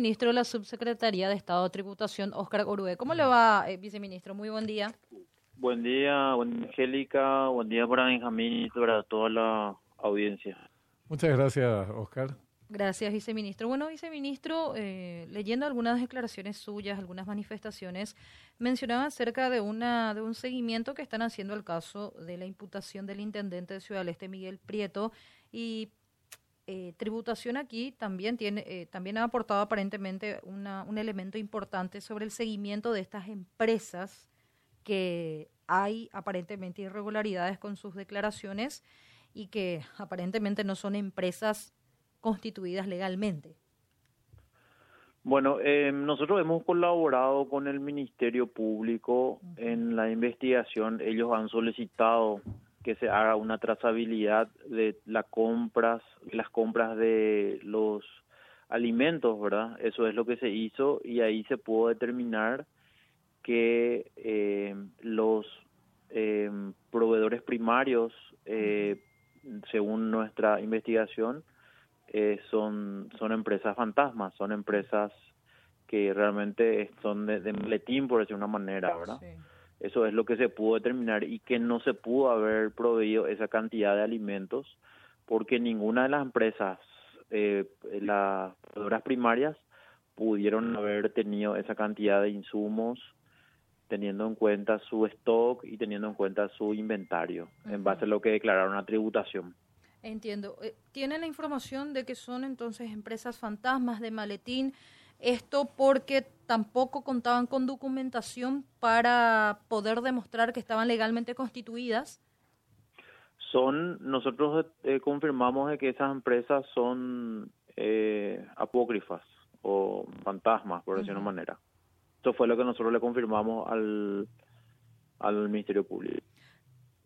Ministro de la Subsecretaría de Estado de Tributación, Oscar Orue. ¿Cómo le va, eh, viceministro? Muy buen día. Buen día, buen Angélica, buen día para Benjamín y para toda la audiencia. Muchas gracias, Oscar. Gracias, viceministro. Bueno, viceministro, eh, leyendo algunas declaraciones suyas, algunas manifestaciones, mencionaba acerca de una de un seguimiento que están haciendo al caso de la imputación del intendente de Ciudad del Este, Miguel Prieto, y eh, tributación aquí también tiene eh, también ha aportado aparentemente una, un elemento importante sobre el seguimiento de estas empresas que hay aparentemente irregularidades con sus declaraciones y que aparentemente no son empresas constituidas legalmente. Bueno, eh, nosotros hemos colaborado con el Ministerio Público en la investigación. Ellos han solicitado que se haga una trazabilidad de las compras, las compras de los alimentos, ¿verdad? Eso es lo que se hizo y ahí se pudo determinar que eh, los eh, proveedores primarios, eh, según nuestra investigación, eh, son, son empresas fantasmas, son empresas que realmente son de, de maletín, por decir una manera, ¿verdad? Eso es lo que se pudo determinar y que no se pudo haber proveído esa cantidad de alimentos porque ninguna de las empresas, eh, las proveedoras primarias, pudieron haber tenido esa cantidad de insumos teniendo en cuenta su stock y teniendo en cuenta su inventario, en base a lo que declararon la tributación. Entiendo. Eh, ¿Tienen la información de que son entonces empresas fantasmas de maletín? Esto porque tampoco contaban con documentación para poder demostrar que estaban legalmente constituidas. Son, nosotros eh, confirmamos de que esas empresas son eh, apócrifas o fantasmas, por decir una manera. Esto fue lo que nosotros le confirmamos al, al Ministerio Público.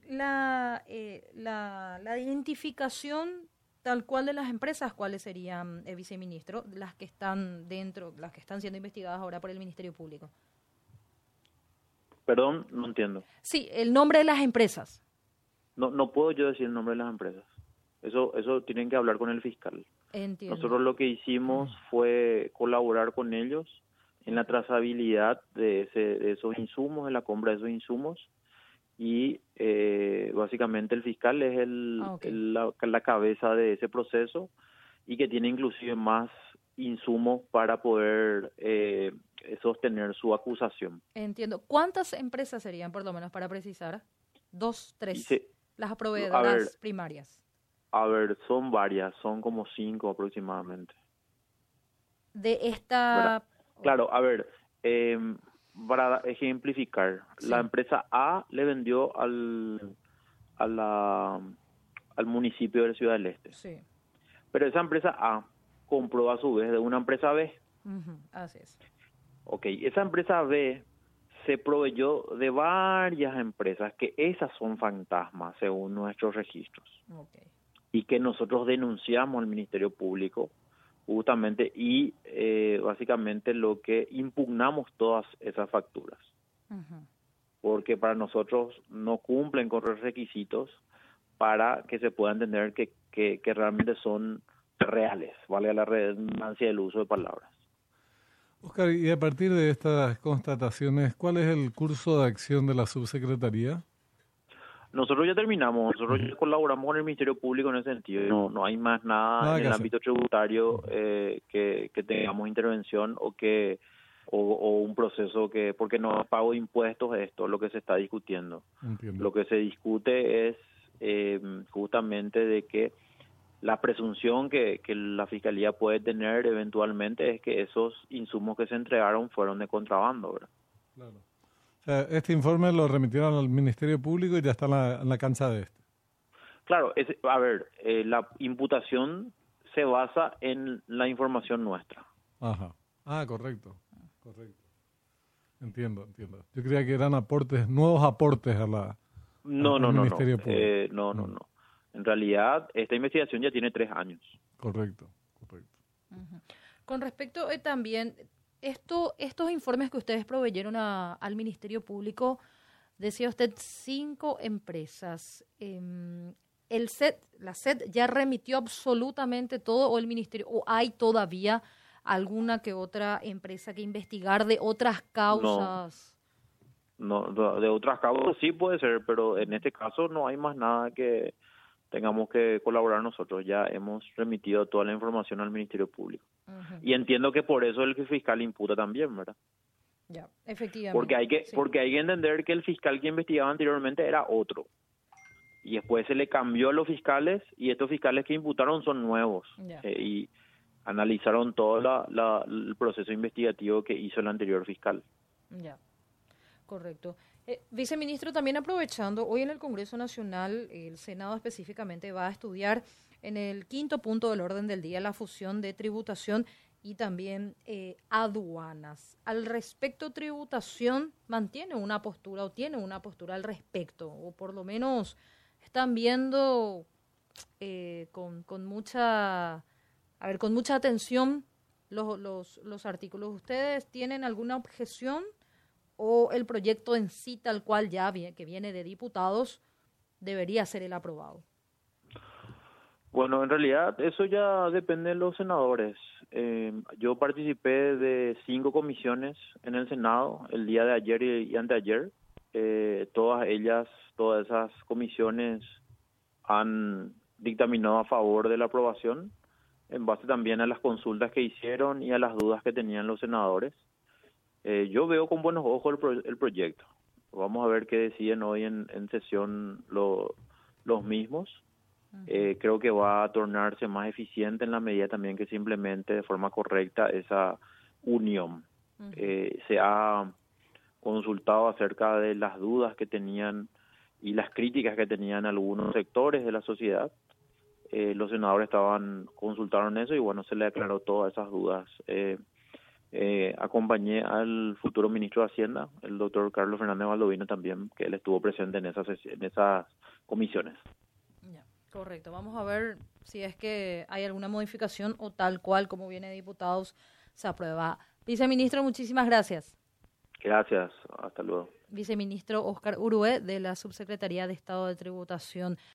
La, eh, la, la identificación tal cual de las empresas, ¿cuáles serían, eh, viceministro, las que están dentro, las que están siendo investigadas ahora por el Ministerio Público? Perdón, no entiendo. Sí, el nombre de las empresas. No, no puedo yo decir el nombre de las empresas. Eso, eso tienen que hablar con el fiscal. Entiendo. Nosotros lo que hicimos fue colaborar con ellos en la trazabilidad de, ese, de esos insumos, en la compra de esos insumos y eh, básicamente el fiscal es el, Ah, el- la, la cabeza de ese proceso y que tiene inclusive más insumos para poder eh, sostener su acusación. Entiendo. ¿Cuántas empresas serían, por lo menos, para precisar? Dos, tres. Se- Las proveedoras ver. primarias. a ver, son varias, son como cinco aproximadamente. De esta... ¿Verdad? Claro, a ver, eh, para ejemplificar, Sí. la empresa A le vendió al, a la, al municipio de Ciudad del Este. Sí. Pero esa empresa A compró a su vez de una empresa B. Así es. Ok, esa empresa B se proveyó de varias empresas que esas son fantasmas según nuestros registros Ok. y que nosotros denunciamos al Ministerio Público justamente y eh, básicamente lo que impugnamos todas esas facturas porque para nosotros no cumplen con los requisitos para que se pueda entender que, que, que realmente son reales, vale la redundancia del uso de palabras. Oscar, y a partir de estas constataciones, ¿cuál es el curso de acción de la subsecretaría? Nosotros ya terminamos, nosotros ya colaboramos con el Ministerio Público en ese sentido. No, no hay más nada, Nada en el hacer. ámbito tributario eh, que, que tengamos intervención o que o, o un proceso que porque no pago de impuestos esto es lo que se está discutiendo. Entiendo. Lo que se discute es eh, justamente de que la presunción que, que la fiscalía puede tener eventualmente es que esos insumos que se entregaron fueron de contrabando, ¿verdad? Claro. Sea, este informe lo remitieron al Ministerio Público y ya está en la, en la cancha de este. Claro, es, a ver, eh, la imputación se basa en la información nuestra. Ajá. Ah, correcto. Correcto. Entiendo, entiendo. Yo creía que eran aportes, nuevos aportes a la... No, Al no, no, no. Ministerio Público. Eh, no, no, Mm. no. En realidad, esta investigación ya tiene tres años. Correcto, correcto. Con respecto eh, también, esto, estos informes que ustedes proveyeron a- al Ministerio Público, decía usted cinco empresas. Em, la SED ya remitió absolutamente todo o el Ministerio, o hay todavía alguna que otra empresa que investigar de otras causas. No, de otras causas sí puede ser, pero en este caso no hay más nada que tengamos que colaborar nosotros. Ya hemos remitido toda la información al Ministerio Público. Y entiendo que por eso el fiscal imputa también, ¿verdad? Ya, efectivamente. Porque hay que porque hay que entender que el fiscal que investigaba anteriormente era otro. Y después se le cambió a los fiscales y estos fiscales que imputaron son nuevos. Eh, y analizaron todo la, el proceso investigativo que hizo el anterior fiscal. Ya, correcto. Eh, viceministro, también aprovechando, hoy en el Congreso Nacional, el Senado específicamente va a estudiar en el quinto punto del orden del día la fusión de tributación y también eh, aduanas. Al respecto, tributación mantiene una postura o tiene una postura al respecto, o por lo menos están viendo eh, con, con mucha a ver, con mucha atención los, los, los artículos. ¿Ustedes tienen alguna objeción o el proyecto en sí tal cual ya que viene de diputados debería ser el aprobado? Bueno, en realidad eso ya depende de los senadores. Eh, yo participé de cinco comisiones en el Senado el día de ayer y, anteayer. Eh, todas ellas, todas esas comisiones han dictaminado a favor de la aprobación en base también a las consultas que hicieron y a las dudas que tenían los senadores. Eh, yo veo con buenos ojos el, proyecto. Vamos a ver qué deciden hoy en, sesión los mismos. Eh, creo que va a tornarse más eficiente en la medida también que se implemente de forma correcta esa unión. Eh, se ha consultado acerca de las dudas que tenían y las críticas que tenían algunos sectores de la sociedad eh, los senadores estaban consultaron eso y bueno se le aclaró todas esas dudas eh, eh, acompañé al futuro ministro de Hacienda el doctor Carlos Fernández Valdovino también que él estuvo presente en esas en esas comisiones. Correcto. Vamos a ver si es que hay alguna modificación o tal cual como viene de diputados se aprueba. Viceministro muchísimas gracias. Gracias. Hasta luego. Viceministro Oscar Urue de la Subsecretaría de Estado de Tributación